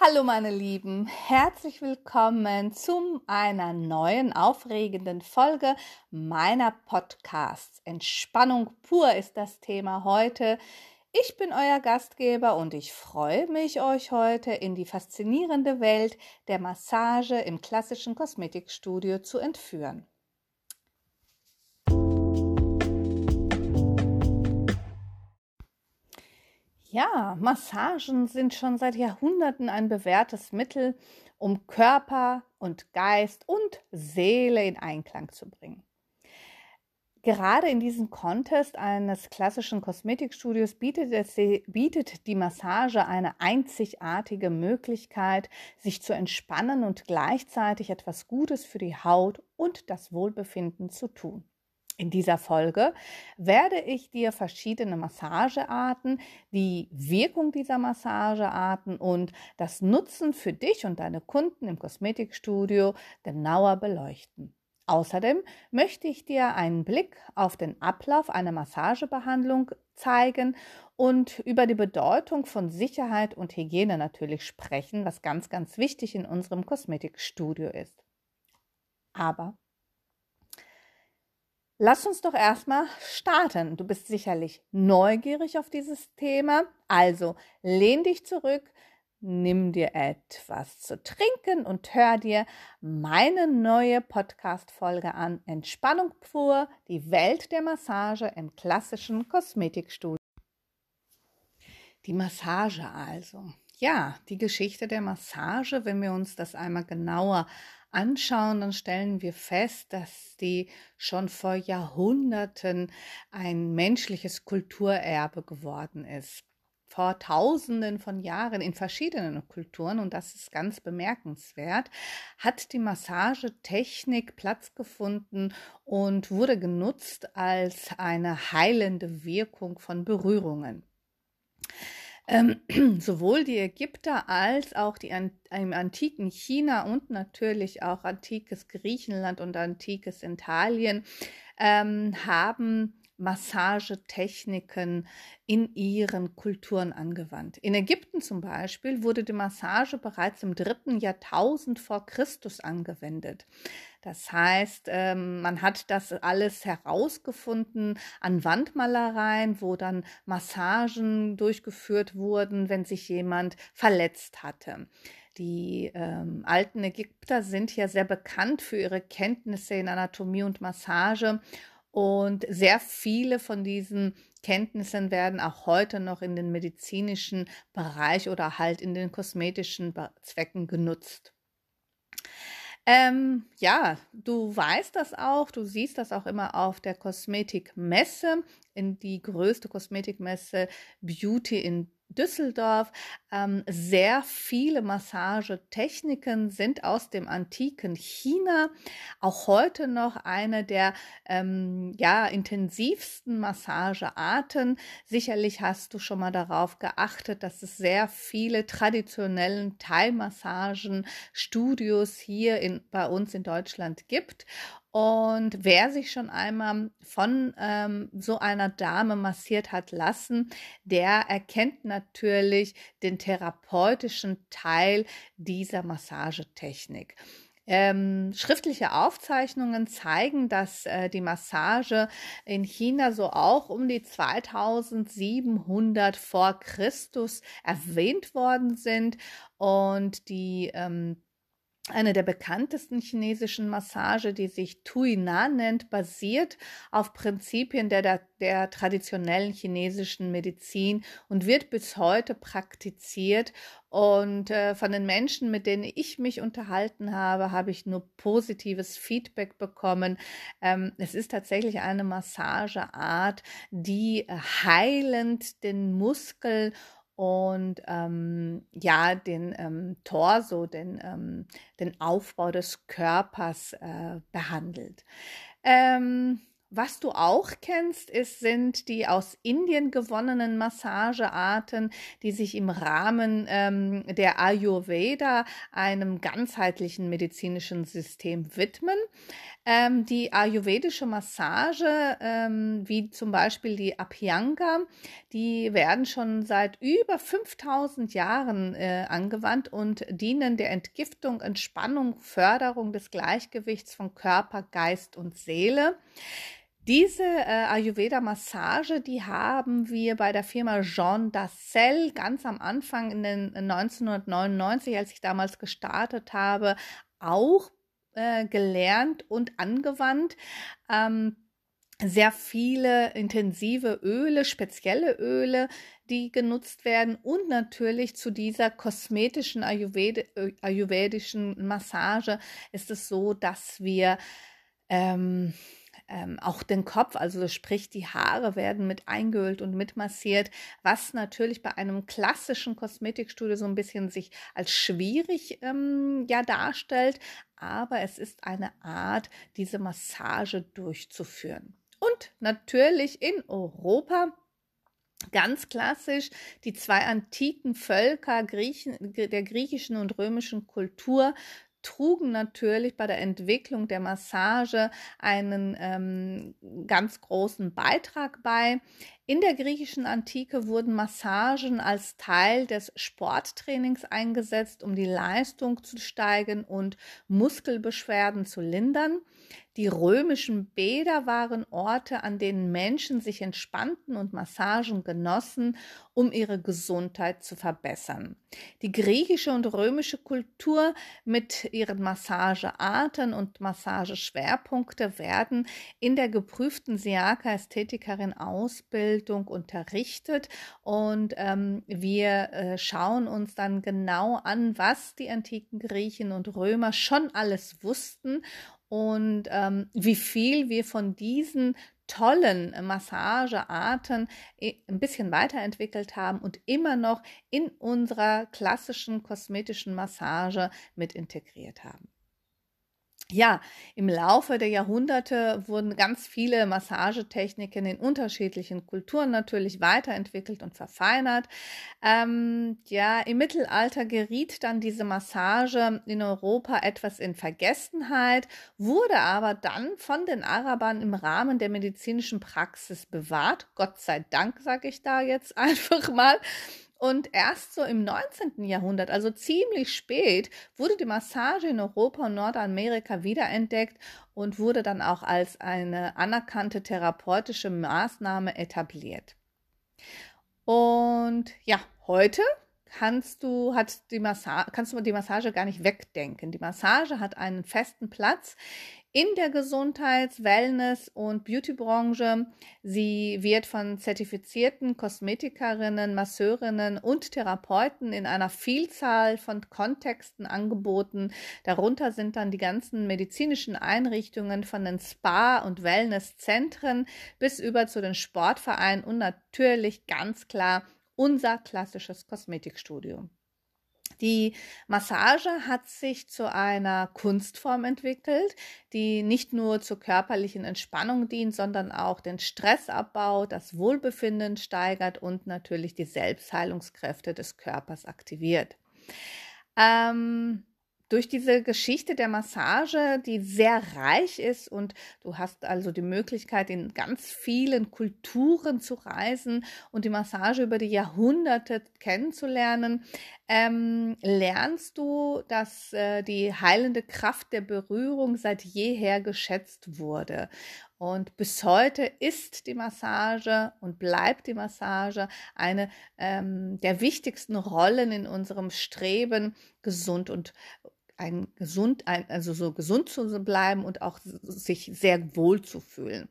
Hallo meine Lieben, herzlich willkommen zu einer neuen aufregenden Folge meiner Podcasts. Entspannung pur ist das Thema heute. Ich bin euer Gastgeber und ich freue mich, euch heute in die faszinierende Welt der Massage im klassischen Kosmetikstudio zu entführen. Ja, Massagen sind schon seit Jahrhunderten ein bewährtes Mittel, um Körper und Geist und Seele in Einklang zu bringen. Gerade in diesem Contest eines klassischen Kosmetikstudios bietet, es, bietet die Massage eine einzigartige Möglichkeit, sich zu entspannen und gleichzeitig etwas Gutes für die Haut und das Wohlbefinden zu tun. In dieser Folge werde ich dir verschiedene Massagearten, die Wirkung dieser Massagearten und das Nutzen für dich und deine Kunden im Kosmetikstudio genauer beleuchten. Außerdem möchte ich dir einen Blick auf den Ablauf einer Massagebehandlung zeigen und über die Bedeutung von Sicherheit und Hygiene natürlich sprechen, was ganz, ganz wichtig in unserem Kosmetikstudio ist. Aber Lass uns doch erstmal starten. Du bist sicherlich neugierig auf dieses Thema. Also lehn dich zurück, nimm dir etwas zu trinken und hör dir meine neue Podcast-Folge an. Entspannung pur, die Welt der Massage im klassischen Kosmetikstudio. Die Massage also. Ja, die Geschichte der Massage, wenn wir uns das einmal genauer anschauen, dann stellen wir fest, dass die schon vor Jahrhunderten ein menschliches Kulturerbe geworden ist. Vor Tausenden von Jahren in verschiedenen Kulturen, und das ist ganz bemerkenswert, hat die Massagetechnik Platz gefunden und wurde genutzt als eine heilende Wirkung von Berührungen. Ähm, sowohl die Ägypter als auch die an, im antiken China und natürlich auch antikes Griechenland und antikes Italien ähm, haben Massagetechniken in ihren Kulturen angewandt. In Ägypten zum Beispiel wurde die Massage bereits im dritten Jahrtausend vor Christus angewendet. Das heißt, ähm, man hat das alles herausgefunden an Wandmalereien, wo dann Massagen durchgeführt wurden, wenn sich jemand verletzt hatte. Die ähm, alten Ägypter sind ja sehr bekannt für ihre Kenntnisse in Anatomie und Massage und sehr viele von diesen Kenntnissen werden auch heute noch in den medizinischen Bereich oder halt in den kosmetischen Zwecken genutzt. Ähm, ja, du weißt das auch, du siehst das auch immer auf der Kosmetikmesse, in die größte Kosmetikmesse Beauty in Düsseldorf. Ähm, sehr viele Massagetechniken sind aus dem antiken China. Auch heute noch eine der ähm, ja, intensivsten Massagearten. Sicherlich hast du schon mal darauf geachtet, dass es sehr viele traditionellen Thai-Massagen, Studios hier in, bei uns in Deutschland gibt. Und wer sich schon einmal von ähm, so einer Dame massiert hat lassen, der erkennt natürlich den therapeutischen Teil dieser Massagetechnik. Ähm, schriftliche Aufzeichnungen zeigen, dass äh, die Massage in China so auch um die 2700 vor Christus erwähnt worden sind und die ähm, eine der bekanntesten chinesischen Massage, die sich Tuina nennt, basiert auf Prinzipien der, der, der, traditionellen chinesischen Medizin und wird bis heute praktiziert. Und äh, von den Menschen, mit denen ich mich unterhalten habe, habe ich nur positives Feedback bekommen. Ähm, es ist tatsächlich eine Massageart, die heilend den Muskel und ähm, ja, den ähm, Torso, den, ähm, den Aufbau des Körpers äh, behandelt. Ähm, was du auch kennst, ist, sind die aus Indien gewonnenen Massagearten, die sich im Rahmen ähm, der Ayurveda einem ganzheitlichen medizinischen System widmen. Ähm, die ayurvedische Massage, ähm, wie zum Beispiel die Abhyanga, die werden schon seit über 5000 Jahren äh, angewandt und dienen der Entgiftung, Entspannung, Förderung des Gleichgewichts von Körper, Geist und Seele. Diese äh, Ayurveda-Massage, die haben wir bei der Firma Jean Dassel ganz am Anfang in den 1999, als ich damals gestartet habe, auch äh, gelernt und angewandt. Ähm, sehr viele intensive Öle, spezielle Öle, die genutzt werden und natürlich zu dieser kosmetischen Ayurved äh, ayurvedischen Massage ist es so, dass wir ähm, ähm, auch den Kopf, also sprich die Haare werden mit eingeölt und mitmassiert, was natürlich bei einem klassischen Kosmetikstudio so ein bisschen sich als schwierig ähm, ja darstellt, aber es ist eine Art, diese Massage durchzuführen. Und natürlich in Europa Ganz klassisch die zwei antiken Völker Griechen, der griechischen und römischen Kultur trugen natürlich bei der Entwicklung der Massage einen ähm, ganz großen Beitrag bei. In der griechischen Antike wurden Massagen als Teil des Sporttrainings eingesetzt, um die Leistung zu steigern und Muskelbeschwerden zu lindern. Die römischen Bäder waren Orte, an denen Menschen sich entspannten und Massagen genossen, um ihre Gesundheit zu verbessern. Die griechische und römische Kultur mit ihren Massagearten und Massageschwerpunkte werden in der geprüften Siaka-Ästhetikerin Ausbildung unterrichtet und ähm, wir äh, schauen uns dann genau an, was die antiken Griechen und Römer schon alles wussten und ähm, wie viel wir von diesen tollen Massagearten äh, ein bisschen weiterentwickelt haben und immer noch in unserer klassischen kosmetischen Massage mit integriert haben. Ja, im Laufe der Jahrhunderte wurden ganz viele Massagetechniken in unterschiedlichen Kulturen natürlich weiterentwickelt und verfeinert. Ähm, ja, im Mittelalter geriet dann diese Massage in Europa etwas in Vergessenheit, wurde aber dann von den Arabern im Rahmen der medizinischen Praxis bewahrt. Gott sei Dank, sage ich da jetzt einfach mal. Und erst so im 19. Jahrhundert, also ziemlich spät, wurde die Massage in Europa und Nordamerika wiederentdeckt und wurde dann auch als eine anerkannte therapeutische Maßnahme etabliert. Und ja, heute kannst du, hat die Massage, kannst du die Massage gar nicht wegdenken. Die Massage hat einen festen Platz in der Gesundheits-, Wellness- und Beautybranche. Sie wird von zertifizierten Kosmetikerinnen, Masseurinnen und Therapeuten in einer Vielzahl von Kontexten angeboten. Darunter sind dann die ganzen medizinischen Einrichtungen von den Spa- und Wellnesszentren bis über zu den Sportvereinen und natürlich ganz klar unser klassisches Kosmetikstudio. Die Massage hat sich zu einer Kunstform entwickelt, die nicht nur zur körperlichen Entspannung dient, sondern auch den Stressabbau, das Wohlbefinden steigert und natürlich die Selbstheilungskräfte des Körpers aktiviert. Ähm, durch diese Geschichte der Massage, die sehr reich ist und du hast also die Möglichkeit, in ganz vielen Kulturen zu reisen und die Massage über die Jahrhunderte kennenzulernen, ähm, lernst du, dass äh, die heilende Kraft der Berührung seit jeher geschätzt wurde. Und bis heute ist die Massage und bleibt die Massage eine ähm, der wichtigsten Rollen in unserem Streben, gesund und ein gesund, also so gesund zu bleiben und auch sich sehr wohl zu fühlen.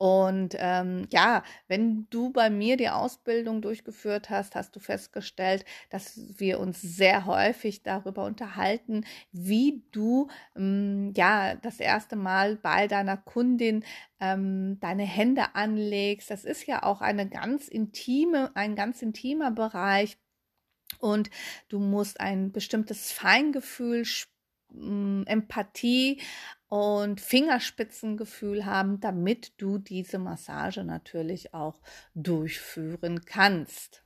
Und ähm, ja, wenn du bei mir die Ausbildung durchgeführt hast, hast du festgestellt, dass wir uns sehr häufig darüber unterhalten, wie du ähm, ja das erste Mal bei deiner Kundin ähm, deine Hände anlegst. Das ist ja auch eine ganz intime, ein ganz intimer Bereich und du musst ein bestimmtes Feingefühl, mm, Empathie und Fingerspitzengefühl haben, damit du diese Massage natürlich auch durchführen kannst.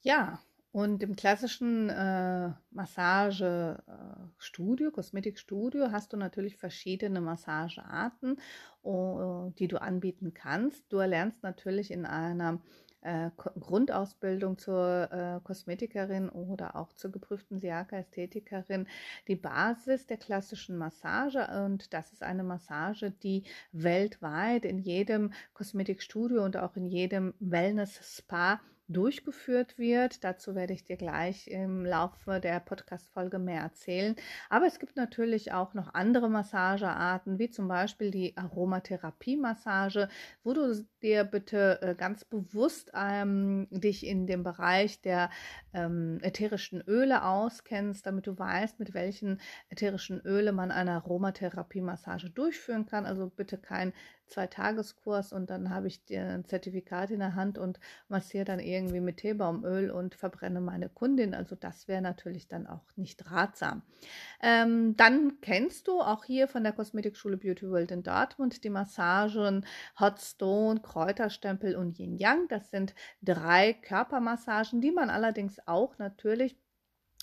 Ja, Und im klassischen äh, Massagestudio, Kosmetikstudio, hast du natürlich verschiedene Massagearten, oh, die du anbieten kannst. Du erlernst natürlich in einer äh, Grundausbildung zur äh, Kosmetikerin oder auch zur geprüften Siaka-Ästhetikerin die Basis der klassischen Massage. Und das ist eine Massage, die weltweit in jedem Kosmetikstudio und auch in jedem Wellness-Spa durchgeführt wird. Dazu werde ich dir gleich im Laufe der Podcast-Folge mehr erzählen. Aber es gibt natürlich auch noch andere Massagearten, wie zum Beispiel die Aromatherapie-Massage, wo du dir bitte äh, ganz bewusst ähm, dich in dem Bereich der ähm, ätherischen Öle auskennst, damit du weißt, mit welchen ätherischen Öle man eine Aromatherapie-Massage durchführen kann. Also bitte kein Zwei-Tageskurs und dann habe ich ein Zertifikat in der Hand und massiere dann irgendwie mit Teebaumöl und verbrenne meine Kundin. Also das wäre natürlich dann auch nicht ratsam. Ähm, dann kennst du auch hier von der Kosmetikschule Beauty World in Dortmund die Massagen Hot Stone, Kräuterstempel und Yin Yang. Das sind drei Körpermassagen, die man allerdings auch natürlich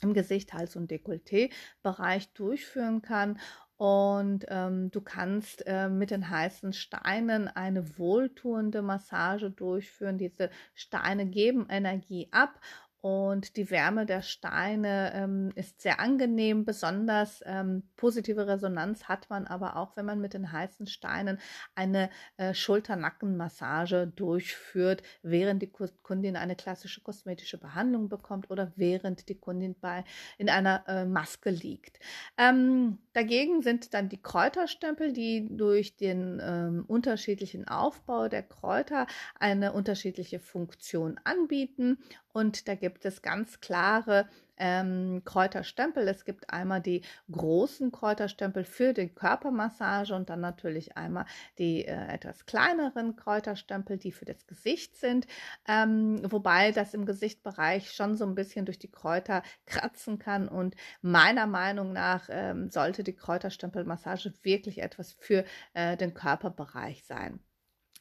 im Gesicht, Hals und Dekolleté-Bereich durchführen kann. Und ähm, du kannst äh, mit den heißen Steinen eine wohltuende Massage durchführen. Diese Steine geben Energie ab und die Wärme der Steine ähm, ist sehr angenehm. Besonders ähm, positive Resonanz hat man aber auch, wenn man mit den heißen Steinen eine äh, Schulter-Nacken-Massage durchführt, während die Kundin eine klassische kosmetische Behandlung bekommt oder während die Kundin bei, in einer äh, Maske liegt. Ähm, dagegen sind dann die Kräuterstempel, die durch den ähm, unterschiedlichen Aufbau der Kräuter eine unterschiedliche Funktion anbieten. Und da gibt es ganz klare ähm, Kräuterstempel. Es gibt einmal die großen Kräuterstempel für die Körpermassage und dann natürlich einmal die äh, etwas kleineren Kräuterstempel, die für das Gesicht sind. Ähm, wobei das im Gesichtbereich schon so ein bisschen durch die Kräuter kratzen kann. Und meiner Meinung nach ähm, sollte die Kräuterstempelmassage wirklich etwas für äh, den Körperbereich sein.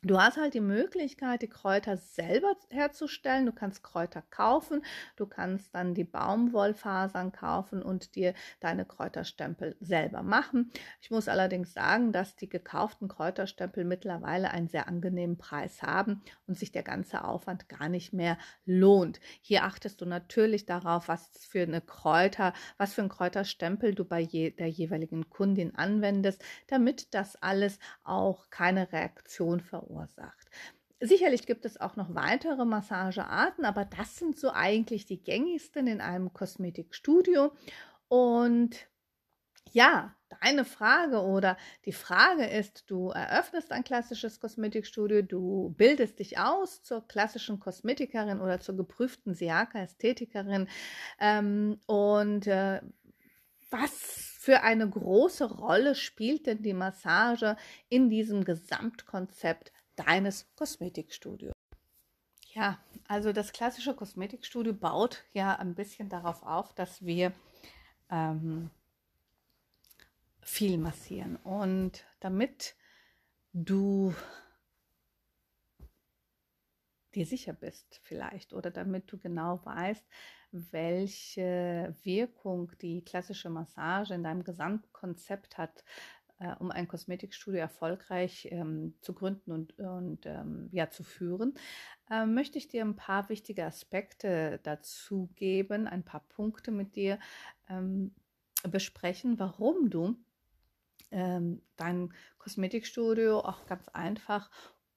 Du hast halt die Möglichkeit, die Kräuter selber herzustellen. Du kannst Kräuter kaufen, du kannst dann die Baumwollfasern kaufen und dir deine Kräuterstempel selber machen. Ich muss allerdings sagen, dass die gekauften Kräuterstempel mittlerweile einen sehr angenehmen Preis haben und sich der ganze Aufwand gar nicht mehr lohnt. Hier achtest du natürlich darauf, was für eine Kräuter, was für ein Kräuterstempel du bei je, der jeweiligen Kundin anwendest, damit das alles auch keine Reaktion verursacht verursacht. Sicherlich gibt es auch noch weitere Massagearten, aber das sind so eigentlich die gängigsten in einem Kosmetikstudio. Und ja, deine Frage oder die Frage ist, du eröffnest ein klassisches Kosmetikstudio, du bildest dich aus zur klassischen Kosmetikerin oder zur geprüften Siaka-Ästhetikerin ähm, und äh, was für eine große Rolle spielt denn die Massage in diesem Gesamtkonzept deines Kosmetikstudios. Ja, also das klassische Kosmetikstudio baut ja ein bisschen darauf auf, dass wir ähm, viel massieren. Und damit du dir sicher bist vielleicht oder damit du genau weißt, welche Wirkung die klassische Massage in deinem Gesamtkonzept hat, äh, um ein Kosmetikstudio erfolgreich ähm, zu gründen und, und ähm, ja, zu führen, äh, möchte ich dir ein paar wichtige Aspekte dazu geben, ein paar Punkte mit dir ähm, besprechen, warum du ähm, dein Kosmetikstudio auch ganz einfach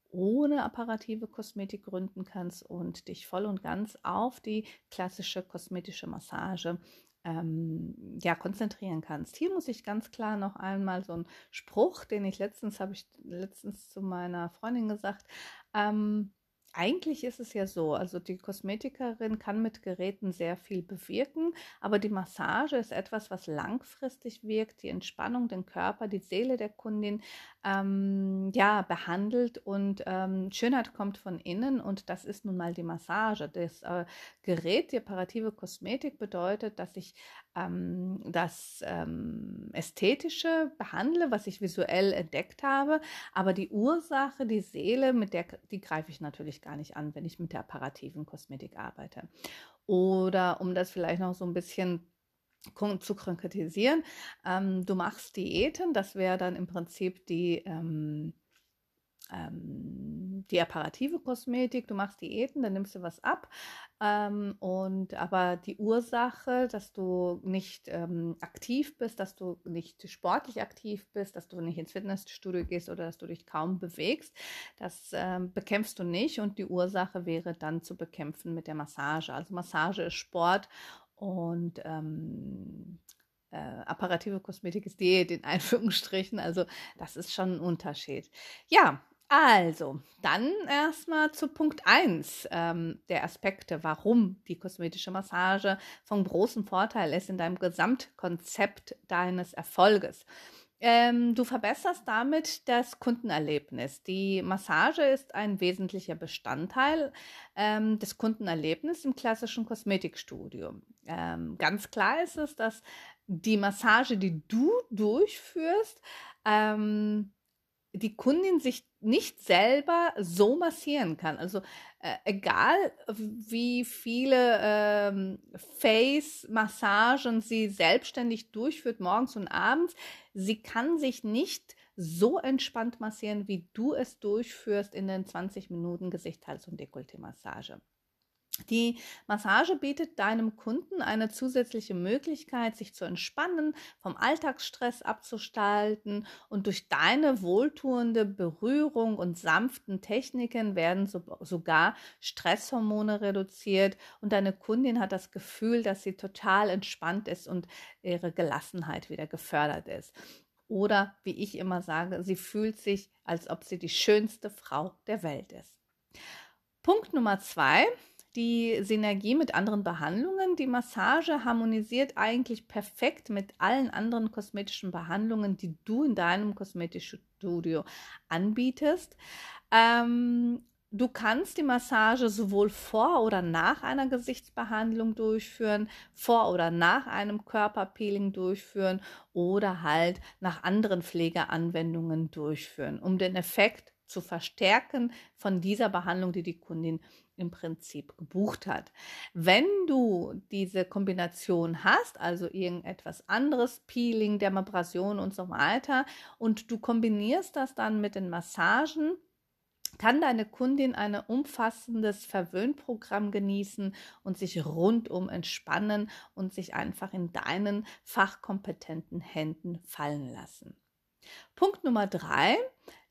ohne apparative Kosmetik gründen kannst und dich voll und ganz auf die klassische kosmetische Massage ähm, ja, konzentrieren kannst. Hier muss ich ganz klar noch einmal so einen Spruch, den ich letztens habe ich letztens zu meiner Freundin gesagt. Ähm, eigentlich ist es ja so, also die Kosmetikerin kann mit Geräten sehr viel bewirken, aber die Massage ist etwas, was langfristig wirkt, die Entspannung, den Körper, die Seele der Kundin ähm, ja, behandelt und ähm, Schönheit kommt von innen und das ist nun mal die Massage. Das äh, Gerät, die apparative Kosmetik bedeutet, dass ich ähm, das ähm, Ästhetische behandle, was ich visuell entdeckt habe, aber die Ursache, die Seele, mit der, die greife ich natürlich gar nicht an, wenn ich mit der apparativen Kosmetik arbeite. Oder um das vielleicht noch so ein bisschen zu konkretisieren. Ähm, du machst Diäten, das wäre dann im Prinzip die, ähm, ähm, die apparative Kosmetik. Du machst Diäten, dann nimmst du was ab. Ähm, und aber die Ursache, dass du nicht ähm, aktiv bist, dass du nicht sportlich aktiv bist, dass du nicht ins Fitnessstudio gehst oder dass du dich kaum bewegst, das ähm, bekämpfst du nicht. Und die Ursache wäre dann zu bekämpfen mit der Massage. Also Massage ist Sport und ähm, äh, apparative Kosmetik ist Diät in Einführungsstrichen. Also das ist schon ein Unterschied. Ja, also dann erstmal zu Punkt 1 ähm, der Aspekte, warum die kosmetische Massage von großem Vorteil ist in deinem Gesamtkonzept deines Erfolges. Ähm, du verbesserst damit das Kundenerlebnis. Die Massage ist ein wesentlicher Bestandteil ähm, des Kundenerlebnisses im klassischen Kosmetikstudio. Ähm, ganz klar ist es, dass die Massage, die du durchführst, ähm, die Kundin sich nicht selber so massieren kann. Also äh, egal wie viele ähm, Face-Massagen sie selbstständig durchführt, morgens und abends, sie kann sich nicht so entspannt massieren, wie du es durchführst in den 20 Minuten Gesicht, Hals und Dekolleté-Massage. Die Massage bietet deinem Kunden eine zusätzliche Möglichkeit, sich zu entspannen, vom Alltagsstress abzustalten und durch deine wohltuende Berührung und sanften Techniken werden so, sogar Stresshormone reduziert und deine Kundin hat das Gefühl, dass sie total entspannt ist und ihre Gelassenheit wieder gefördert ist. Oder wie ich immer sage, sie fühlt sich, als ob sie die schönste Frau der Welt ist. Punkt Nummer zwei die Synergie mit anderen Behandlungen. Die Massage harmonisiert eigentlich perfekt mit allen anderen kosmetischen Behandlungen, die du in deinem kosmetischen Studio anbietest. Ähm, Du kannst die Massage sowohl vor oder nach einer Gesichtsbehandlung durchführen, vor oder nach einem Körperpeeling durchführen oder halt nach anderen Pflegeanwendungen durchführen, um den Effekt zu verstärken von dieser Behandlung, die die Kundin im Prinzip gebucht hat. Wenn du diese Kombination hast, also irgendetwas anderes, Peeling, Dermabrasion und so weiter, und du kombinierst das dann mit den Massagen, kann deine Kundin ein umfassendes Verwöhnprogramm genießen und sich rundum entspannen und sich einfach in deinen fachkompetenten Händen fallen lassen. Punkt Nummer drei,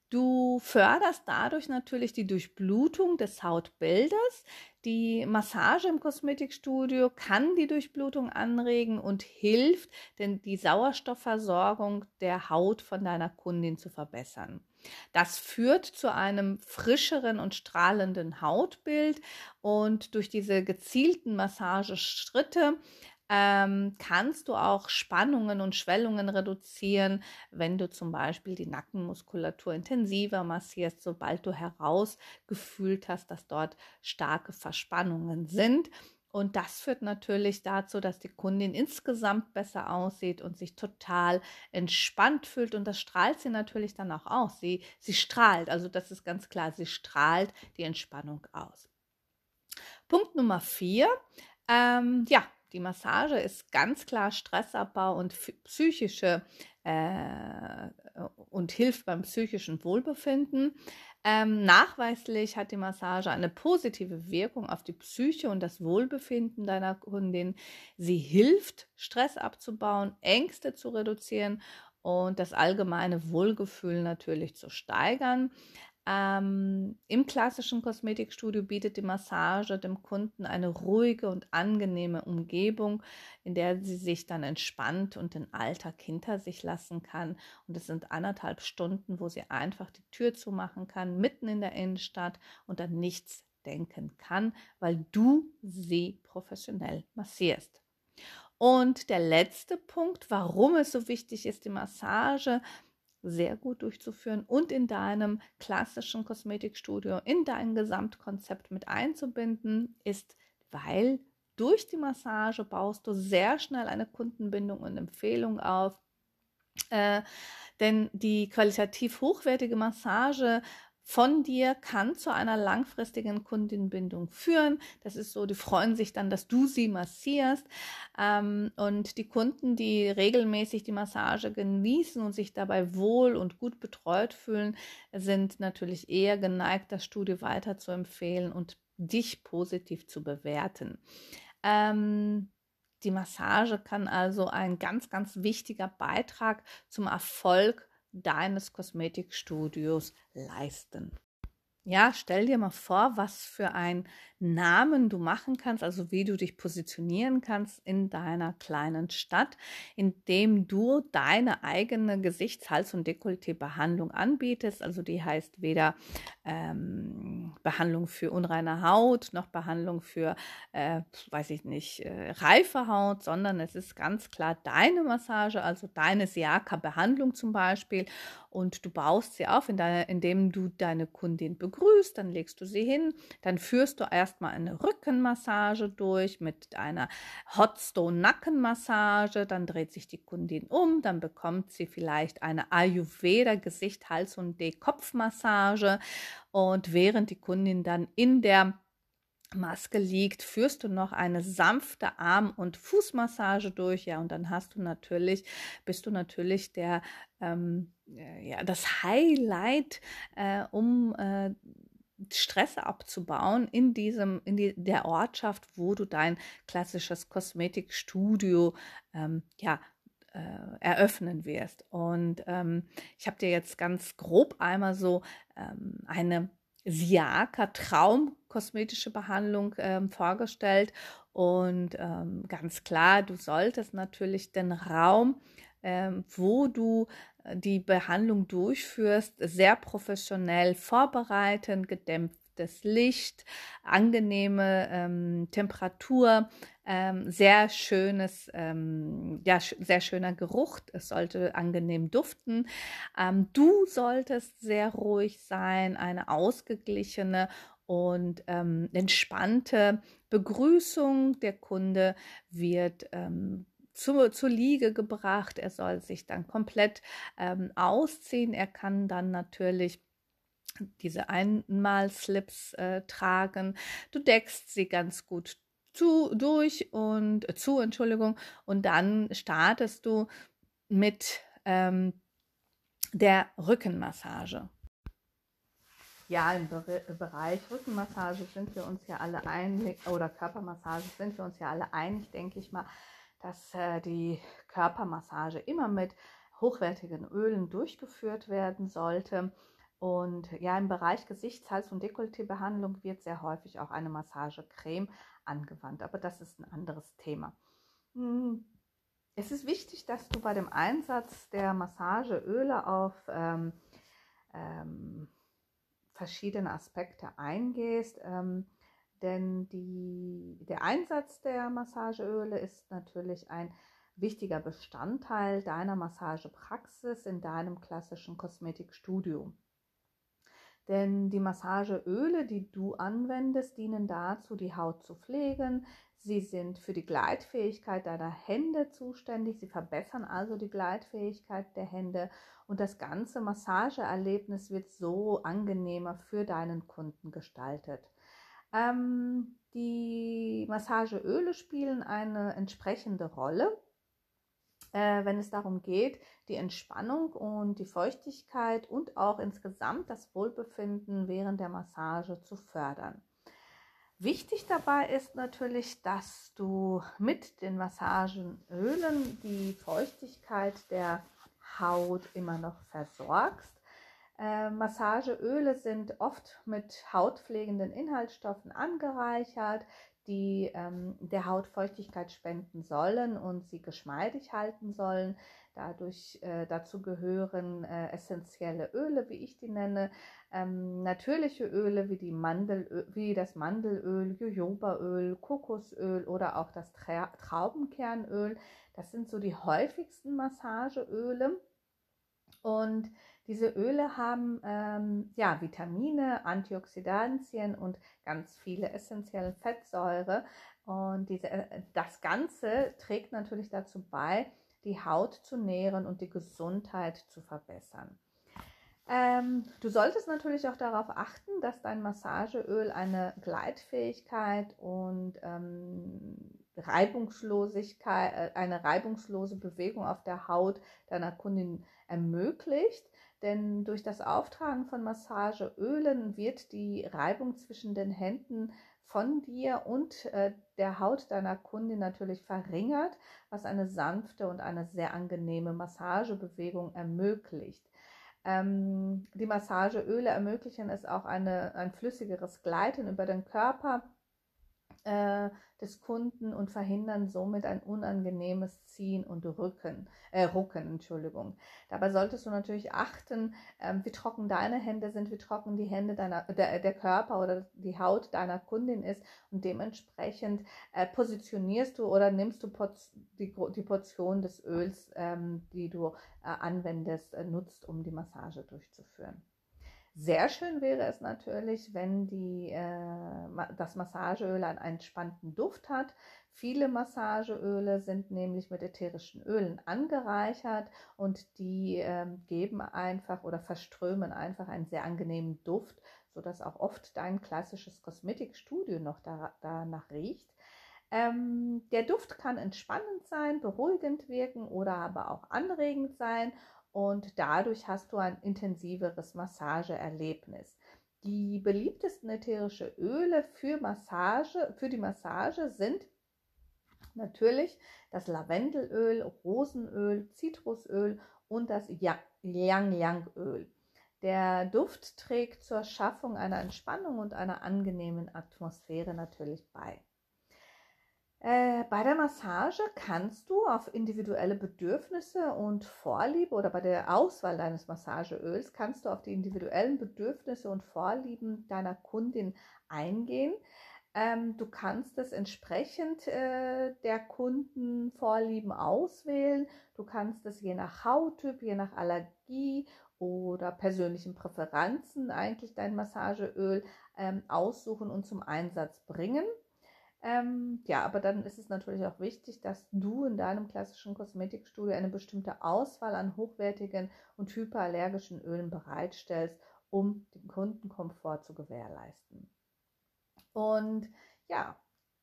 Du förderst dadurch natürlich die Durchblutung des Hautbildes. Die Massage im Kosmetikstudio kann die Durchblutung anregen und hilft, denn die Sauerstoffversorgung der Haut von deiner Kundin zu verbessern. Das führt zu einem frischeren und strahlenden Hautbild und durch diese gezielten Massageschritte ähm, kannst du auch Spannungen und Schwellungen reduzieren, wenn du zum Beispiel die Nackenmuskulatur intensiver massierst, sobald du herausgefühlt hast, dass dort starke Verspannungen sind. Und das führt natürlich dazu, dass die Kundin insgesamt besser aussieht und sich total entspannt fühlt. Und das strahlt sie natürlich dann auch aus. Sie, sie strahlt, also das ist ganz klar, sie strahlt die Entspannung aus. Punkt Nummer vier. Ähm, ja, die Massage ist ganz klar Stressabbau und psychische äh, und hilft beim psychischen Wohlbefinden. Ähm, nachweislich hat die Massage eine positive Wirkung auf die Psyche und das Wohlbefinden deiner Kundin. Sie hilft, Stress abzubauen, Ängste zu reduzieren und das allgemeine Wohlgefühl natürlich zu steigern. Ähm, Im klassischen Kosmetikstudio bietet die Massage dem Kunden eine ruhige und angenehme Umgebung, in der sie sich dann entspannt und den Alltag hinter sich lassen kann. Und es sind anderthalb Stunden, wo sie einfach die Tür zumachen kann, mitten in der Innenstadt und an nichts denken kann, weil du sie professionell massierst. Und der letzte Punkt, warum es so wichtig ist, die Massage sehr gut durchzuführen und in deinem klassischen Kosmetikstudio, in dein Gesamtkonzept mit einzubinden, ist, weil durch die Massage baust du sehr schnell eine Kundenbindung und Empfehlung auf. Äh, denn die qualitativ hochwertige Massage von dir kann zu einer langfristigen Kundenbindung führen. Das ist so, die freuen sich dann, dass du sie massierst. Ähm, und die Kunden, die regelmäßig die Massage genießen und sich dabei wohl und gut betreut fühlen, sind natürlich eher geneigt, das Studio weiter zu empfehlen und dich positiv zu bewerten. Ähm, die Massage kann also ein ganz, ganz wichtiger Beitrag zum Erfolg deines Kosmetikstudios leisten. Ja, stell dir mal vor, was für ein Namen du machen kannst, also wie du dich positionieren kannst in deiner kleinen Stadt, indem du deine eigene Gesichts-, Hals- und Dekolleté-Behandlung anbietest. Also die heißt weder ähm, Behandlung für unreine Haut noch Behandlung für, äh, weiß ich nicht, äh, reife Haut, sondern es ist ganz klar deine Massage, also deine Siaka-Behandlung zum Beispiel. Und du baust sie auf, indem du deine Kundin begrüßt, dann legst du sie hin, dann führst du erst erstmal eine Rückenmassage durch mit einer Hotstone Nackenmassage, dann dreht sich die Kundin um, dann bekommt sie vielleicht eine Ayurveda Gesicht, Hals und D Kopfmassage und während die Kundin dann in der Maske liegt, führst du noch eine sanfte Arm- und Fußmassage durch, ja, und dann hast du natürlich, bist du natürlich der, ähm, ja, das Highlight, äh, um äh, Stress abzubauen in diesem, in die, der Ortschaft, wo du dein klassisches Kosmetikstudio ähm, ja, äh, eröffnen wirst. Und ähm, ich habe dir jetzt ganz grob einmal so ähm, eine Siaka Traum kosmetische Behandlung ähm, vorgestellt und ähm, ganz klar, du solltest natürlich den Raum, wo du die Behandlung durchführst, sehr professionell vorbereiten, gedämpftes Licht, angenehme ähm, Temperatur, ähm, sehr schönes, ähm, ja, sch sehr schöner Geruch. Es sollte angenehm duften. Ähm, du solltest sehr ruhig sein, eine ausgeglichene und ähm, entspannte Begrüßung. Der Kunde wird ähm, zu, zur Liege gebracht. Er soll sich dann komplett ähm, ausziehen. Er kann dann natürlich diese Einmalslips äh, tragen. Du deckst sie ganz gut zu, durch und äh, zu, Entschuldigung, und dann startest du mit ähm, der Rückenmassage. Ja, im Bereich Rückenmassage sind wir uns ja alle einig, oder Körpermassage sind wir uns ja alle einig, denke ich mal, dass äh, die Körpermassage immer mit hochwertigen Ölen durchgeführt werden sollte. Und ja, im Bereich Gesichts-, Hals- und Dekolleté-Behandlung wird sehr häufig auch eine Massagecreme angewandt. Aber das ist ein anderes Thema. Hm, es ist wichtig, dass du bei dem Einsatz der Massageöle auf ähm, ähm, verschiedene Aspekte eingehst. Ähm, denn die, der Einsatz der Massageöle ist natürlich ein wichtiger Bestandteil deiner Massagepraxis in deinem klassischen Kosmetikstudio. Denn die Massageöle, die du anwendest, dienen dazu, die Haut zu pflegen. Sie sind für die Gleitfähigkeit deiner Hände zuständig. Sie verbessern also die Gleitfähigkeit der Hände und das ganze Massageerlebnis wird so angenehmer für deinen Kunden gestaltet. Ähm, die Massageöle spielen eine entsprechende Rolle, äh, wenn es darum geht, die Entspannung und die Feuchtigkeit und auch insgesamt das Wohlbefinden während der Massage zu fördern. Wichtig dabei ist natürlich, dass du mit den Massagenölen die Feuchtigkeit der Haut immer noch versorgst äh, Massageöle sind oft mit hautpflegenden Inhaltsstoffen angereichert, die ähm, der Haut Feuchtigkeit spenden sollen und sie geschmeidig halten sollen. Dadurch äh, dazu gehören äh, essentielle Öle, wie ich die nenne, ähm, natürliche Öle wie, die Mandel, wie das Mandelöl, Jojobaöl, Kokosöl oder auch das Tra Traubenkernöl. Das sind so die häufigsten Massageöle. Und diese Öle haben ähm, ja, Vitamine, Antioxidantien und ganz viele essentielle Fettsäure. Und diese, äh, das Ganze trägt natürlich dazu bei, die Haut zu nähren und die Gesundheit zu verbessern. Ähm, du solltest natürlich auch darauf achten, dass dein Massageöl eine Gleitfähigkeit und ähm, Reibungslosigkeit, äh, eine reibungslose Bewegung auf der Haut deiner Kundin ermöglicht. Denn durch das Auftragen von Massageölen wird die Reibung zwischen den Händen von dir und äh, der Haut deiner Kundin natürlich verringert, was eine sanfte und eine sehr angenehme Massagebewegung ermöglicht. Ähm, die Massageöle ermöglichen es auch eine, ein flüssigeres Gleiten über den Körper äh, des Kunden und verhindern somit ein unangenehmes Ziehen und Rücken, äh, Rucken. Entschuldigung. Dabei solltest du natürlich achten, äh, wie trocken deine Hände sind, wie trocken die Hände deiner, der, der Körper oder die Haut deiner Kundin ist und dementsprechend äh, positionierst du oder nimmst du die, die, Portion des Öls, ähm, die du äh, anwendest, äh, nutzt, um die Massage durchzuführen. Sehr schön wäre es natürlich, wenn die, äh, das Massageöl einen entspannten Duft hat. Viele Massageöle sind nämlich mit ätherischen Ölen angereichert und die äh, geben einfach oder verströmen einfach einen sehr angenehmen Duft, sodass auch oft dein klassisches Kosmetikstudio noch da, danach riecht. Ähm, der Duft kann entspannend sein, beruhigend wirken oder aber auch anregend sein und dadurch hast du ein intensiveres Massageerlebnis. Die beliebtesten ätherische Öle für Massage, für die Massage sind natürlich das Lavendelöl, Rosenöl, Zitrusöl und das Yang Yang Öl. Der Duft trägt zur Schaffung einer Entspannung und einer angenehmen Atmosphäre natürlich bei. Äh, bei der Massage kannst du auf individuelle Bedürfnisse und Vorliebe oder bei der Auswahl deines Massageöls kannst du auf die individuellen Bedürfnisse und Vorlieben deiner Kundin eingehen. Ähm, du kannst es entsprechend äh, der Kundenvorlieben auswählen. Du kannst es je nach Hauttyp, je nach Allergie oder persönlichen Präferenzen eigentlich dein Massageöl ähm, aussuchen und zum Einsatz bringen. Ähm, ja, aber dann ist es natürlich auch wichtig, dass du in deinem klassischen Kosmetikstudio eine bestimmte Auswahl an hochwertigen und hyperallergischen Ölen bereitstellst, um den Kundenkomfort zu gewährleisten. Und ja,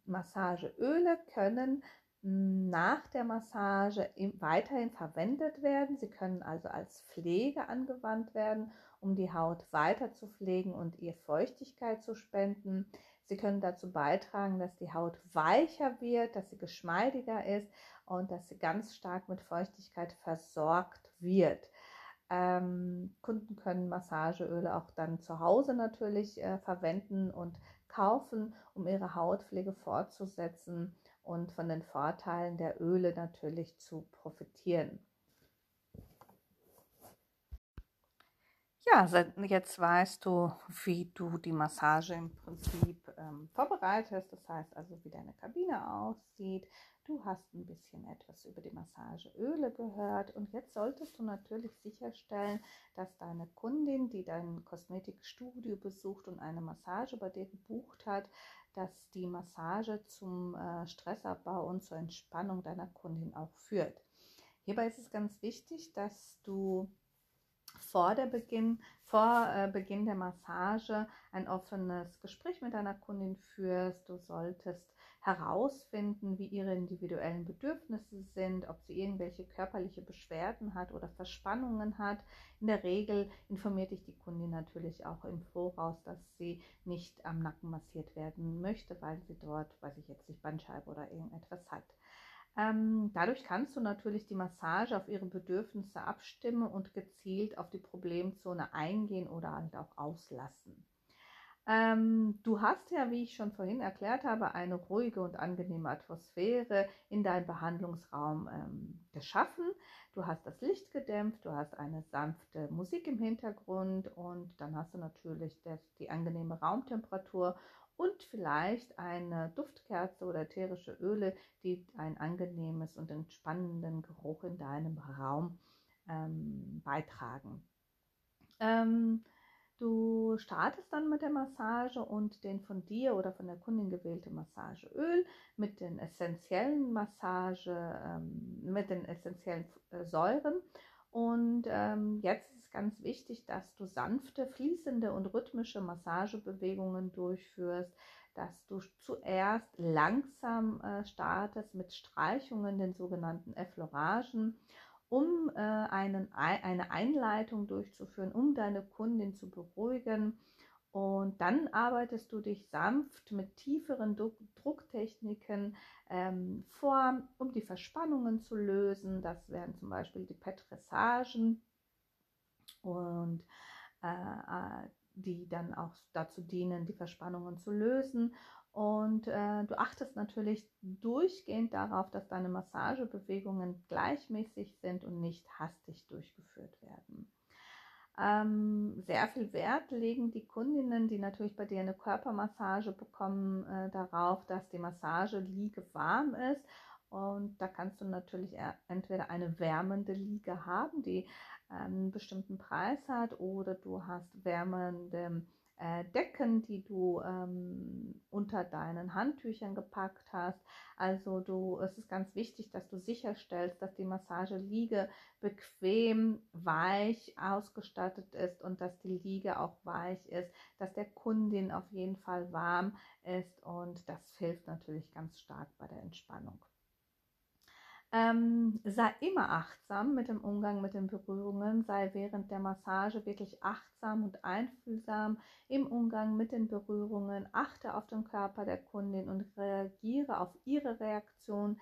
Massageöle können nach der Massage weiterhin verwendet werden. Sie können also als Pflege angewandt werden, um die Haut weiter zu pflegen und ihr Feuchtigkeit zu spenden. Sie können dazu beitragen, dass die Haut weicher wird, dass sie geschmeidiger ist und dass sie ganz stark mit Feuchtigkeit versorgt wird. Ähm, Kunden können Massageöle auch dann zu Hause natürlich äh, verwenden und kaufen, um ihre Hautpflege fortzusetzen und von den Vorteilen der Öle natürlich zu profitieren. Ja, jetzt weißt du, wie du die Massage im Prinzip ähm, vorbereitest. Das heißt also, wie deine Kabine aussieht. Du hast ein bisschen etwas über die Massageöle gehört und jetzt solltest du natürlich sicherstellen, dass deine Kundin, die dein Kosmetikstudio besucht und eine Massage bei dir gebucht hat, dass die Massage zum äh, Stressabbau und zur Entspannung deiner Kundin auch führt. Hierbei ist es ganz wichtig, dass du vor, der Beginn, vor äh, Beginn der Massage ein offenes Gespräch mit deiner Kundin führst. Du solltest herausfinden, wie ihre individuellen Bedürfnisse sind, ob sie irgendwelche körperliche Beschwerden hat oder Verspannungen hat. In der Regel informiert dich die Kundin natürlich auch im Voraus, dass sie nicht am Nacken massiert werden möchte, weil sie dort, weiß ich jetzt nicht, Bandscheibe oder irgendetwas hat. Ähm, dadurch kannst du natürlich die Massage auf ihre Bedürfnisse abstimmen und gezielt auf die Problemzone eingehen oder halt auch auslassen. Ähm, du hast ja, wie ich schon vorhin erklärt habe, eine ruhige und angenehme Atmosphäre in deinem Behandlungsraum ähm, geschaffen. Du hast das Licht gedämpft, du hast eine sanfte Musik im Hintergrund und dann hast du natürlich das, die angenehme Raumtemperatur und vielleicht eine Duftkerze oder ätherische Öle, die ein angenehmes und entspannenden Geruch in deinem Raum ähm, beitragen. Ähm, Du startest dann mit der Massage und den von dir oder von der Kundin gewählte Massageöl mit den essentiellen Massage, ähm, mit den essentiellen äh, Säuren. Und ähm, jetzt ist ganz wichtig, dass du sanfte, fließende und rhythmische Massagebewegungen durchführst, dass du zuerst langsam äh, startest mit Streichungen, den sogenannten Effleuragen um äh, einen, eine Einleitung durchzuführen, um deine Kundin zu beruhigen. Und dann arbeitest du dich sanft mit tieferen Drucktechniken ähm, vor, um die Verspannungen zu lösen. Das wären zum Beispiel die Petressagen und äh, äh die dann auch dazu dienen, die Verspannungen zu lösen. Und äh, du achtest natürlich durchgehend darauf, dass deine Massagebewegungen gleichmäßig sind und nicht hastig durchgeführt werden. Ähm, sehr viel Wert legen die Kundinnen, die natürlich bei dir eine Körpermassage bekommen, äh, darauf, dass die Massageliege warm ist. Und da kannst du natürlich entweder eine wärmende Liege haben, die einen bestimmten Preis hat, oder du hast wärmende äh, Decken, die du ähm, unter deinen Handtüchern gepackt hast. Also du, es ist ganz wichtig, dass du sicherstellst, dass die Massageliege bequem, weich ausgestattet ist und dass die Liege auch weich ist, dass der Kundin auf jeden Fall warm ist und das hilft natürlich ganz stark bei der Entspannung. Ähm, sei immer achtsam mit dem Umgang mit den Berührungen, sei während der Massage wirklich achtsam und einfühlsam im Umgang mit den Berührungen, achte auf den Körper der Kundin und reagiere auf ihre Reaktion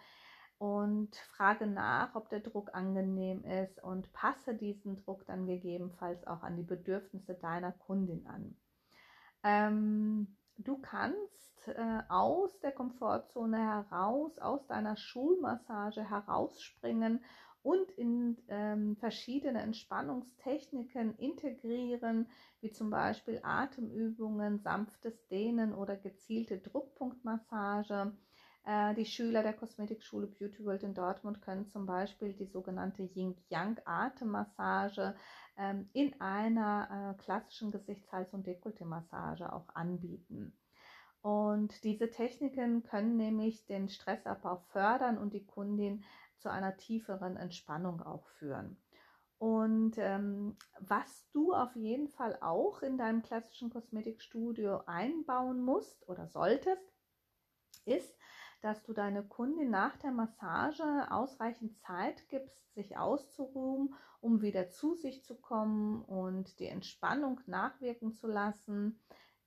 und frage nach, ob der Druck angenehm ist und passe diesen Druck dann gegebenenfalls auch an die Bedürfnisse deiner Kundin an. Ähm, du kannst äh, aus der Komfortzone heraus, aus deiner Schulmassage herausspringen und in ähm, verschiedene Entspannungstechniken integrieren, wie zum Beispiel Atemübungen, sanftes Dehnen oder gezielte Druckpunktmassage. Äh, die Schüler der Kosmetikschule Beauty World in Dortmund können zum Beispiel die sogenannte Yin-Yang-Atemmassage ähm, in einer äh, klassischen Gesichts-, Hals- und Dekolleté-Massage auch anbieten. Und diese Techniken können nämlich den Stressabbau fördern und die Kundin zu einer tieferen Entspannung auch führen. Und ähm, was du auf jeden Fall auch in deinem klassischen Kosmetikstudio einbauen musst oder solltest, ist, dass du deine Kundin nach der Massage ausreichend Zeit gibst, sich auszuruhen, um wieder zu sich zu kommen und die Entspannung nachwirken zu lassen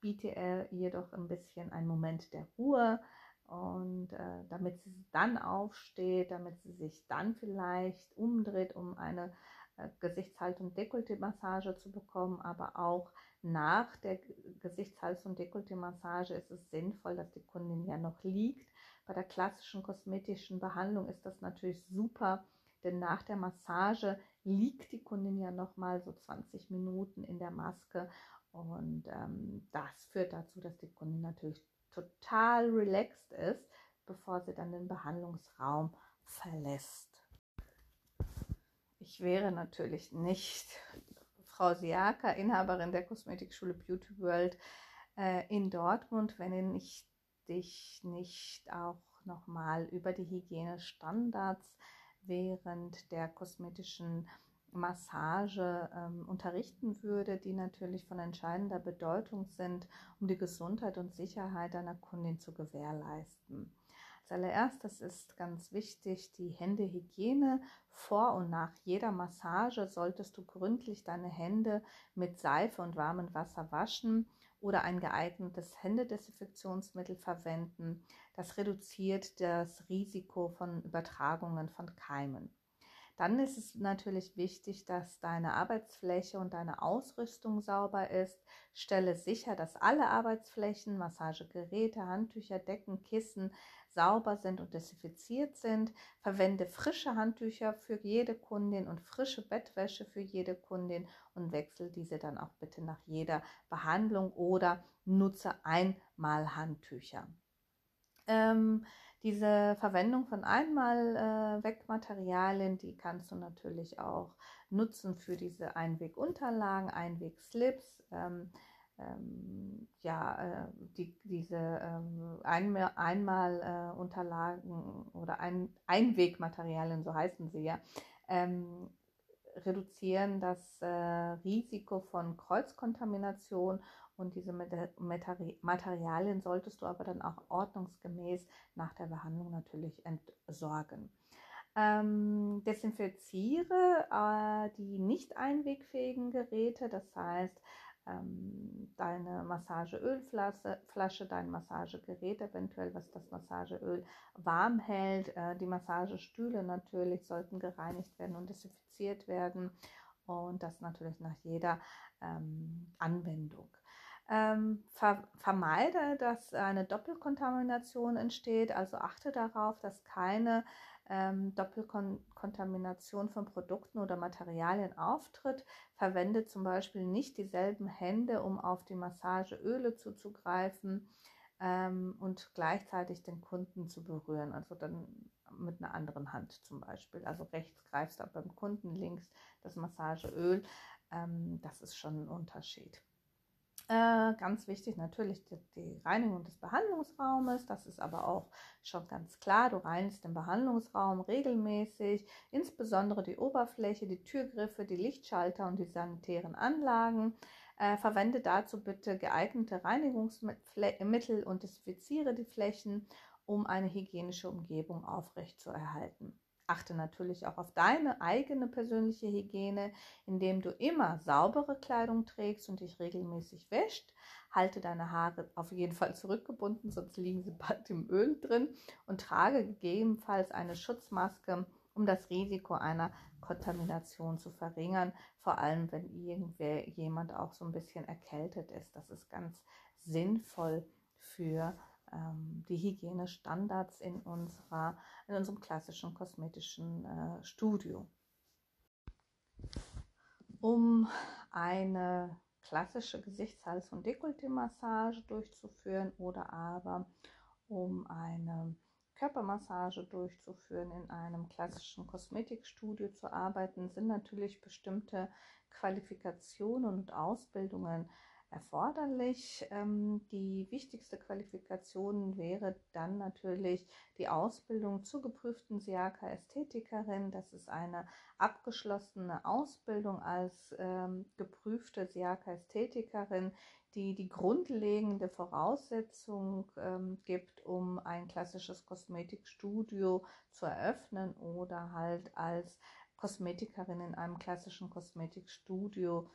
biete er jedoch ein bisschen einen Moment der Ruhe und äh, damit sie dann aufsteht, damit sie sich dann vielleicht umdreht, um eine äh, Gesichtshaltung Dekolleté-Massage zu bekommen, aber auch nach der Gesichtshals- und Dekolleté-Massage ist es sinnvoll, dass die Kundin ja noch liegt. Bei der klassischen kosmetischen Behandlung ist das natürlich super, denn nach der Massage liegt die Kundin ja noch mal so 20 Minuten in der Maske und ähm, das führt dazu, dass die Kundin natürlich total relaxed ist, bevor sie dann den Behandlungsraum verlässt. Ich wäre natürlich nicht Frau Siaka, Inhaberin der Kosmetikschule Beauty World äh, in Dortmund, wenn ich dich nicht auch nochmal über die Hygienestandards während der kosmetischen Massage ähm, unterrichten würde, die natürlich von entscheidender Bedeutung sind, um die Gesundheit und Sicherheit deiner Kundin zu gewährleisten. Als allererstes ist ganz wichtig die Händehygiene. Vor und nach jeder Massage solltest du gründlich deine Hände mit Seife und warmem Wasser waschen oder ein geeignetes Händedesinfektionsmittel verwenden. Das reduziert das Risiko von Übertragungen von Keimen. Dann ist es natürlich wichtig, dass deine Arbeitsfläche und deine Ausrüstung sauber ist. Stelle sicher, dass alle Arbeitsflächen, Massagegeräte, Handtücher, Decken, Kissen sauber sind und desinfiziert sind. Verwende frische Handtücher für jede Kundin und frische Bettwäsche für jede Kundin und wechsel diese dann auch bitte nach jeder Behandlung oder nutze einmal Handtücher. Ähm, Diese Verwendung von Einmal-Wegmaterialien, äh, die kannst du natürlich auch nutzen für diese Einwegunterlagen, Einwegslips. Ähm, ähm, ja, äh, die, diese ähm, Einmal, Einmal äh, oder ein, Einwegmaterialien, so heißen sie ja, ähm, reduzieren das äh, Risiko von Kreuzkontamination und diese Materialien solltest du aber dann auch ordnungsgemäß nach der Behandlung natürlich entsorgen. Ähm, desinfiziere äh, die nicht einwegfähigen Geräte, das heißt ähm, deine Massageölflasche, Flasche, dein Massagegerät eventuell, was das Massageöl warm hält. Äh, die Massagestühle natürlich sollten gereinigt werden und desinfiziert werden und das natürlich nach jeder ähm, Anwendung. Ähm, ver vermeide, dass eine Doppelkontamination entsteht, also achte darauf, dass keine ähm, Doppelkontamination von Produkten oder Materialien auftritt. Verwende zum Beispiel nicht dieselben Hände, um auf die Massageöle zuzugreifen ähm, und gleichzeitig den Kunden zu berühren. Also dann mit einer anderen Hand zum Beispiel. Also rechts greifst du beim Kunden, links das Massageöl. Ähm, das ist schon ein Unterschied. Äh, ganz wichtig natürlich die, die, Reinigung des Behandlungsraumes. Das ist aber auch schon ganz klar. Du reinigst den Behandlungsraum regelmäßig, insbesondere die Oberfläche, die Türgriffe, die Lichtschalter und die sanitären Anlagen. Äh, verwende dazu bitte geeignete Reinigungsmittel und desinfiziere die Flächen, um eine hygienische Umgebung aufrechtzuerhalten. Achte natürlich auch auf deine eigene persönliche Hygiene, indem du immer saubere Kleidung trägst und dich regelmäßig wäscht. Halte deine Haare auf jeden Fall zurückgebunden, sonst liegen sie bald im Öl drin und trage gegebenenfalls eine Schutzmaske, um das Risiko einer Kontamination zu verringern, vor allem wenn irgendwer jemand auch so ein bisschen erkältet ist. Das ist ganz sinnvoll für ähm, die Hygienestandards in, unserer, in unserem klassischen kosmetischen äh, Studio. Um eine klassische Gesichts-, Hals- und Dekolleté-Massage durchzuführen oder aber um eine Körpermassage durchzuführen, in einem klassischen Kosmetikstudio zu arbeiten, sind natürlich bestimmte Qualifikationen und Ausbildungen erforderlich. Ähm, die wichtigste Qualifikation wäre dann natürlich die Ausbildung zur geprüften Siaka Ästhetikerin. Das ist eine abgeschlossene Ausbildung als ähm, geprüfte Siaka Ästhetikerin, die die grundlegende Voraussetzung ähm, gibt, um ein klassisches Kosmetikstudio zu eröffnen oder halt als Kosmetikerin in einem klassischen Kosmetikstudio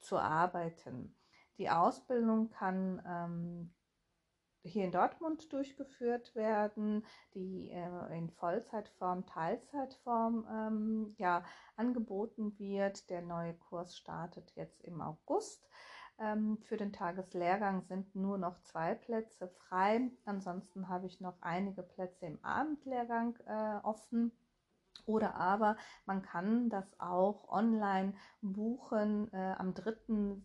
zu arbeiten. Die Ausbildung kann ähm, hier in Dortmund durchgeführt werden, die äh, in Vollzeitform, Teilzeitform ähm, ja, angeboten wird. Der neue Kurs startet jetzt im August. Ähm, für den Tageslehrgang sind nur noch zwei Plätze frei. Ansonsten habe ich noch einige Plätze im Abendlehrgang äh, offen. Oder aber man kann das auch online buchen äh, am 3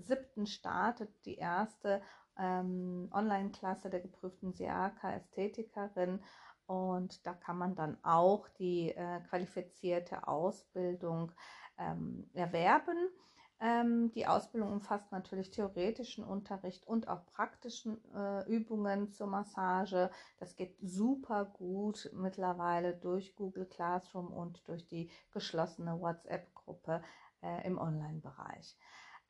siebten startet die erste ähm, Online-Klasse der geprüften Siaka Ästhetikerin und da kann man dann auch die äh, qualifizierte Ausbildung ähm, erwerben. Ähm, die Ausbildung umfasst natürlich theoretischen Unterricht und auch praktischen äh, Übungen zur Massage. Das geht super gut mittlerweile durch Google Classroom und durch die geschlossene WhatsApp-Gruppe äh, im Online-Bereich.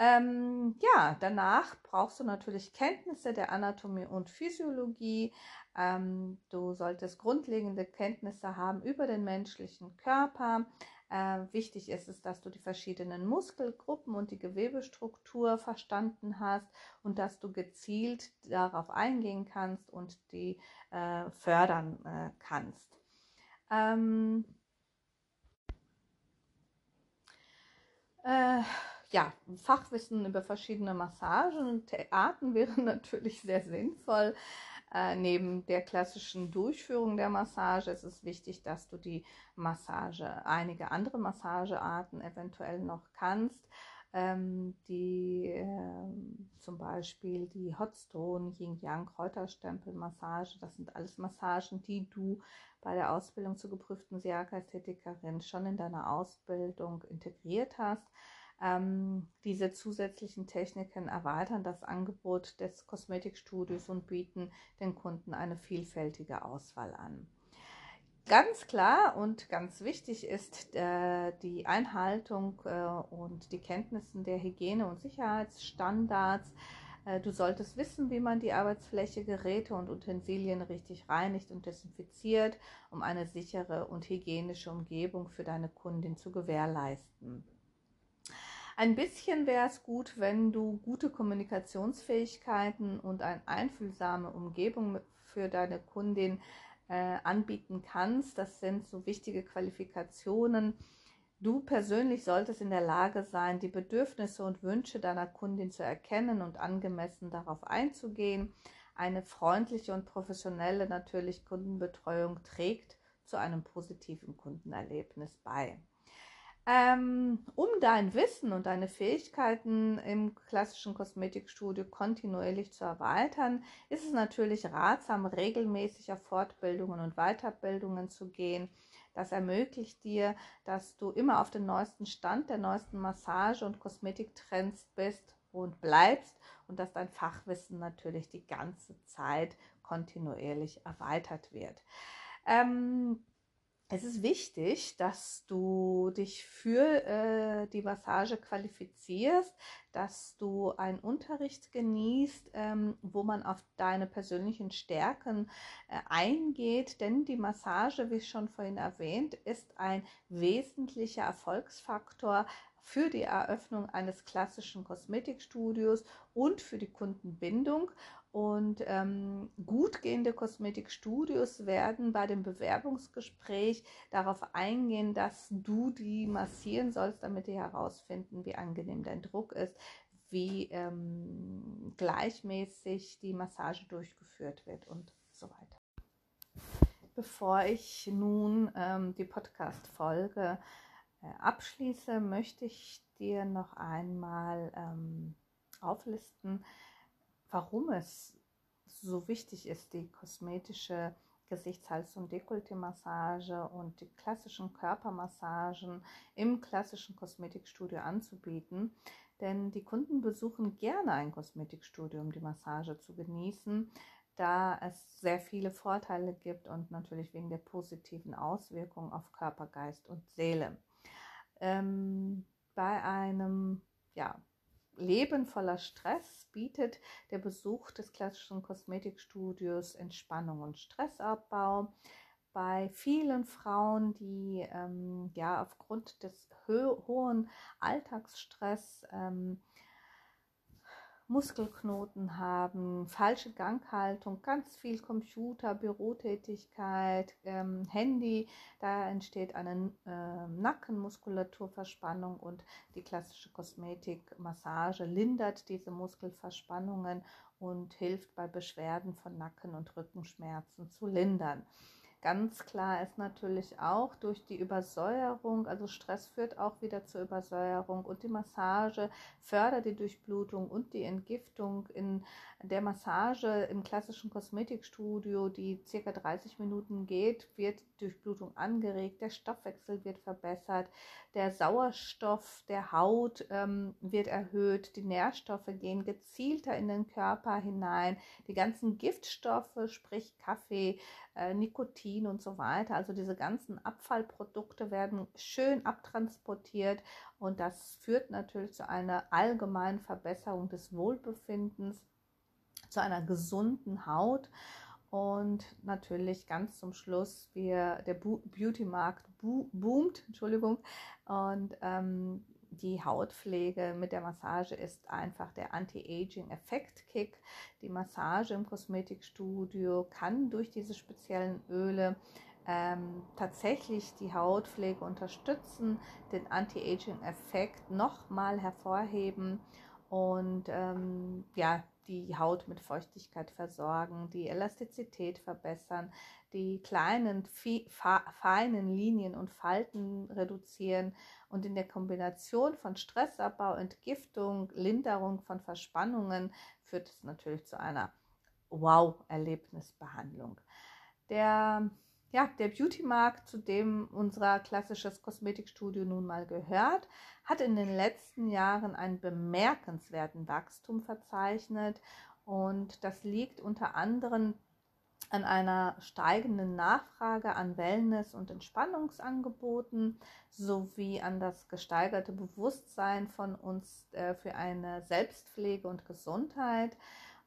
Ähm, ja, danach brauchst du natürlich Kenntnisse der Anatomie und Physiologie. Ähm, du solltest grundlegende Kenntnisse haben über den menschlichen Körper. Äh, wichtig ist es, dass du die verschiedenen Muskelgruppen und die Gewebestruktur verstanden hast und dass du gezielt darauf eingehen kannst und die äh, fördern äh, kannst. Ähm, äh, ja, Fachwissen über verschiedene Massagen und Arten wäre natürlich sehr sinnvoll. Äh, neben der klassischen Durchführung der Massage ist es wichtig, dass du die Massage, einige andere Massagearten eventuell noch kannst. ähm, die äh, zum Beispiel die Hotstone, Yin-Yang, Kräuterstempel-Massage. Das sind alles Massagen, die du bei der Ausbildung zur geprüften Siaka-Ästhetikerin schon in deiner Ausbildung integriert hast. Ähm, diese zusätzlichen Techniken erweitern das Angebot des Kosmetikstudios und bieten den Kunden eine vielfältige Auswahl an. Ganz klar und ganz wichtig ist äh, die Einhaltung äh, und die Kenntnissen der Hygiene- und Sicherheitsstandards. Äh, du solltest wissen, wie man die Arbeitsfläche, Geräte und Utensilien richtig reinigt und desinfiziert, um eine sichere und hygienische Umgebung für deine Kundin zu gewährleisten. Ein bisschen wäre es gut, wenn du gute Kommunikationsfähigkeiten und eine einfühlsame Umgebung für deine Kundin äh, anbieten kannst. Das sind so wichtige Qualifikationen. Du persönlich solltest in der Lage sein, die Bedürfnisse und Wünsche deiner Kundin zu erkennen und angemessen darauf einzugehen. Eine freundliche und professionelle natürlich Kundenbetreuung trägt zu einem positiven Kundenerlebnis bei. Ähm, um dein Wissen und deine Fähigkeiten im klassischen Kosmetikstudio kontinuierlich zu erweitern, ist es natürlich ratsam, regelmäßig auf Fortbildungen und Weiterbildungen zu gehen. Das ermöglicht dir, dass du immer auf dem neuesten Stand der neuesten Massage- und Kosmetiktrends bist und bleibst und dass dein Fachwissen natürlich die ganze Zeit kontinuierlich erweitert wird. Ähm, es ist wichtig, dass du dich für äh, die Massage qualifizierst, dass du einen Unterricht genießt, ähm, wo man auf deine persönlichen Stärken äh, eingeht, denn die Massage, wie schon vorhin erwähnt, ist ein wesentlicher Erfolgsfaktor für die Eröffnung eines klassischen Kosmetikstudios und für die Kundenbindung. Und ähm, gut gehende Kosmetikstudios werden bei dem Bewerbungsgespräch darauf eingehen, dass du die massieren sollst, damit die herausfinden, wie angenehm dein Druck ist, wie ähm, gleichmäßig die Massage durchgeführt wird und so weiter. Bevor ich nun ähm, die Podcast-Folge äh, abschließe, möchte ich dir noch einmal ähm, auflisten, warum es so wichtig ist, die kosmetische Gesichts-, Hals- und Dekolleté-Massage und die klassischen Körpermassagen im klassischen Kosmetikstudio anzubieten. Denn die Kunden besuchen gerne ein Kosmetikstudio, um die Massage zu genießen, da es sehr viele Vorteile gibt und natürlich wegen der positiven Auswirkungen auf Körper, Geist und Seele. Ähm, bei einem ja, Leben voller Stress bietet der Besuch des klassischen Kosmetikstudios Entspannung und Stressabbau. Bei vielen Frauen, die ähm, ja aufgrund des hohen Alltagsstress ähm, Muskelknoten haben, falsche Ganghaltung, ganz viel Computer, Bürotätigkeit, ähm, Handy. Da entsteht eine äh, Nackenmuskulaturverspannung und die klassische Kosmetikmassage lindert diese Muskelverspannungen und hilft bei Beschwerden von Nacken- und Rückenschmerzen zu lindern. Ganz klar ist natürlich auch durch die Übersäuerung, also Stress führt auch wieder zur Übersäuerung und die Massage fördert die Durchblutung und die Entgiftung. In der Massage im klassischen Kosmetikstudio, die circa 30 Minuten geht, wird Durchblutung angeregt, der Stoffwechsel wird verbessert, der Sauerstoff der Haut ähm, wird erhöht, die Nährstoffe gehen gezielter in den Körper hinein, die ganzen Giftstoffe, sprich Kaffee, äh, Nikotin und so weiter, also diese ganzen Abfallprodukte werden schön abtransportiert und das führt natürlich zu einer allgemeinen Verbesserung des Wohlbefindens zu einer gesunden Haut. Und natürlich ganz zum Schluss, wir, der Beauty-Markt boomt, Entschuldigung, und ähm, die Hautpflege mit der Massage ist einfach der Anti-Aging-Effekt-Kick. Die Massage im Kosmetikstudio kann durch diese speziellen Öle ähm, tatsächlich die Hautpflege unterstützen, den Anti-Aging-Effekt nochmal hervorheben und ähm, ja, die Haut mit Feuchtigkeit versorgen, die Elastizität verbessern, die kleinen, feinen Linien und Falten reduzieren und in der Kombination von Stressabbau, Entgiftung, Linderung von Verspannungen führt es natürlich zu einer Wow-Erlebnisbehandlung. Der, ja, der Beauty-Markt, zu dem unser klassisches Kosmetikstudio nun mal gehört, hat in den letzten Jahren einen bemerkenswerten Wachstum verzeichnet und das liegt unter anderem an einer steigenden Nachfrage an Wellness- und Entspannungsangeboten sowie an das gesteigerte Bewusstsein von uns äh, für eine Selbstpflege und Gesundheit.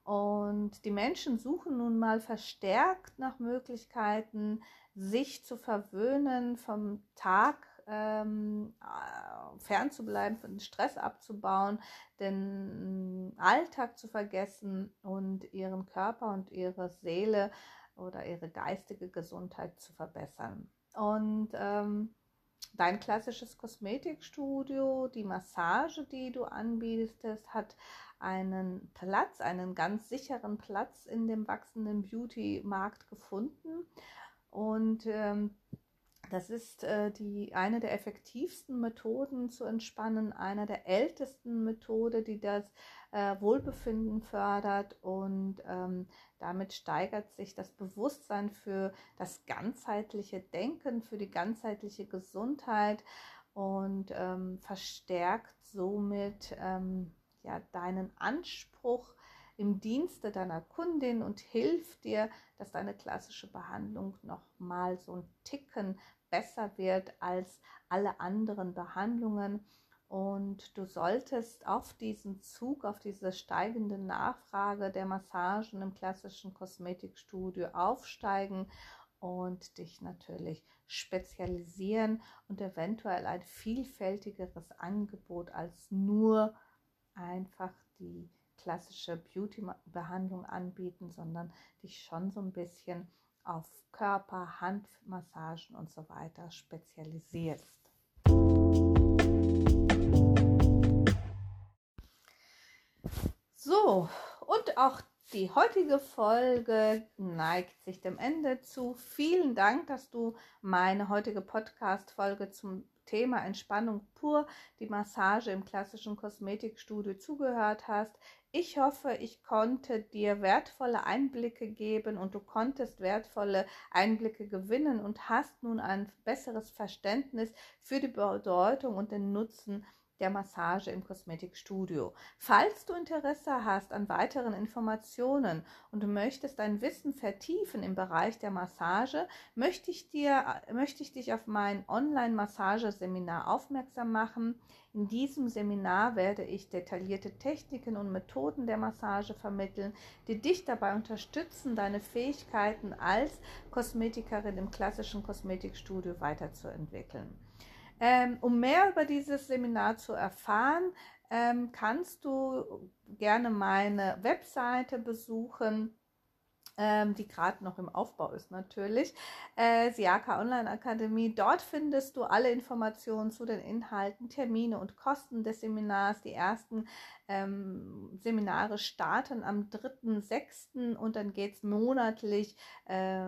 Und die Menschen suchen nun mal verstärkt nach Möglichkeiten, sich zu verwöhnen, vom Tag ähm, äh, fernzubleiben, den Stress abzubauen, den Alltag zu vergessen und ihren Körper und ihre Seele oder ihre geistige Gesundheit zu verbessern. Und ähm, dein klassisches Kosmetikstudio, die Massage, die du anbietest, hat einen Platz, einen ganz sicheren Platz in dem wachsenden Beauty-Markt gefunden. Und ähm, das ist äh, die, eine der effektivsten Methoden zu entspannen, eine der ältesten Methoden, die das äh, Wohlbefinden fördert und ähm, damit steigert sich das Bewusstsein für das ganzheitliche Denken, für die ganzheitliche Gesundheit und ähm, verstärkt somit ähm, ja, deinen Anspruch im Dienste deiner Kundin und hilft dir, dass deine klassische Behandlung noch mal so ein Ticken besser wird als alle anderen Behandlungen. Und du solltest auf diesen Zug, auf diese steigende Nachfrage der Massagen im klassischen Kosmetikstudio aufsteigen und dich natürlich spezialisieren und eventuell ein vielfältigeres Angebot als nur einfach die klassische Beauty-Behandlung anbieten, sondern dich schon so ein bisschen auf Körper, Handmassagen und so weiter spezialisierst. So, und auch die heutige Folge neigt sich dem Ende zu. Vielen Dank, dass du meine heutige Podcast-Folge zum Thema Entspannung pur, die Massage im klassischen Kosmetikstudio zugehört hast. Ich hoffe, ich konnte dir wertvolle Einblicke geben und du konntest wertvolle Einblicke gewinnen und hast nun ein besseres Verständnis für die Bedeutung und den Nutzen der Massage im Kosmetikstudio. Falls du Interesse hast an weiteren Informationen und du möchtest dein Wissen vertiefen im Bereich der Massage, möchte ich, dir, möchte ich dich auf mein Online-Massageseminar aufmerksam machen. In diesem Seminar werde ich detaillierte Techniken und Methoden der Massage vermitteln, die dich dabei unterstützen, deine Fähigkeiten als Kosmetikerin im klassischen Kosmetikstudio weiterzuentwickeln. Ähm, um mehr über dieses Seminar zu erfahren, ähm, kannst du gerne meine Webseite besuchen, ähm, die gerade noch im Aufbau ist natürlich, äh, Siaka Online Akademie. Dort findest du alle Informationen zu den Inhalten, Termine und Kosten des Seminars. Die ersten ähm, Seminare starten am 3.6. und dann geht es monatlich äh,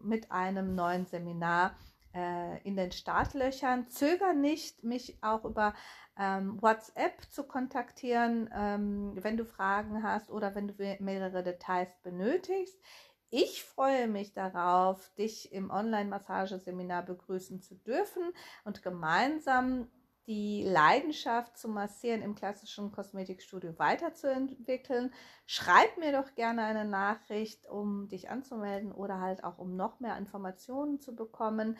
mit einem neuen Seminar äh, in den Startlöchern. Zöger nicht, mich auch über ähm, WhatsApp zu kontaktieren, ähm, wenn du Fragen hast oder wenn du mehrere Details benötigst. Ich freue mich darauf, dich im Online-Massageseminar begrüßen zu dürfen und gemeinsam die Leidenschaft zum Massieren im klassischen Kosmetikstudio weiterzuentwickeln. Schreib mir doch gerne eine Nachricht, um dich anzumelden oder halt auch um noch mehr Informationen zu bekommen.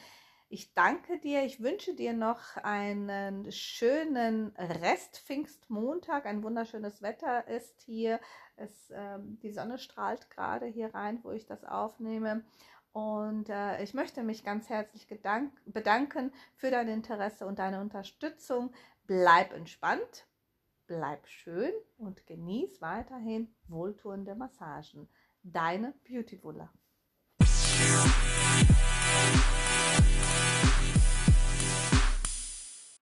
Ich danke dir. Ich wünsche dir noch einen schönen Rest Pfingstmontag. Ein wunderschönes Wetter ist hier. Es, äh, die Sonne strahlt gerade hier rein, wo ich das aufnehme. Und äh, ich möchte mich ganz herzlich bedanken für dein Interesse und deine Unterstützung. Bleib entspannt, bleib schön und genieß weiterhin wohltuende Massagen. Deine Beauty Wuller.